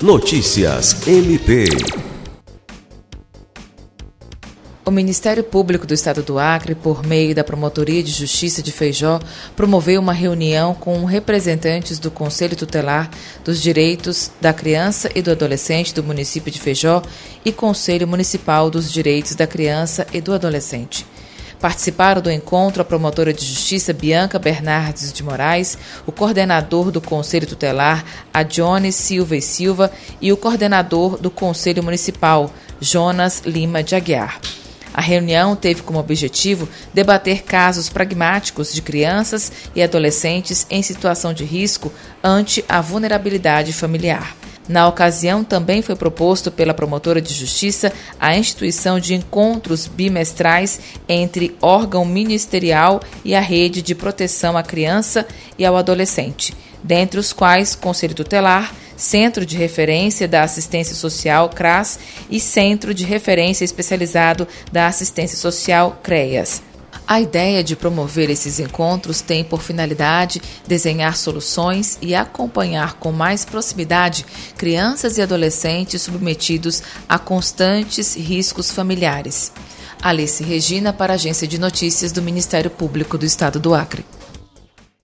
Notícias MP. O Ministério Público do Estado do Acre, por meio da Promotoria de Justiça de Feijó, promoveu uma reunião com representantes do Conselho Tutelar dos Direitos da Criança e do Adolescente do município de Feijó e Conselho Municipal dos Direitos da Criança e do Adolescente. Participaram do encontro a promotora de justiça Bianca Bernardes de Moraes, o coordenador do Conselho Tutelar, a Jones Silva e Silva, e o coordenador do Conselho Municipal, Jonas Lima de Aguiar. A reunião teve como objetivo debater casos pragmáticos de crianças e adolescentes em situação de risco ante a vulnerabilidade familiar. Na ocasião, também foi proposto pela promotora de justiça a instituição de encontros bimestrais entre órgão ministerial e a rede de proteção à criança e ao adolescente, dentre os quais Conselho Tutelar, Centro de Referência da Assistência Social CRAS e Centro de Referência Especializado da Assistência Social CREAS. A ideia de promover esses encontros tem por finalidade desenhar soluções e acompanhar com mais proximidade crianças e adolescentes submetidos a constantes riscos familiares. Alice Regina, para a Agência de Notícias do Ministério Público do Estado do Acre.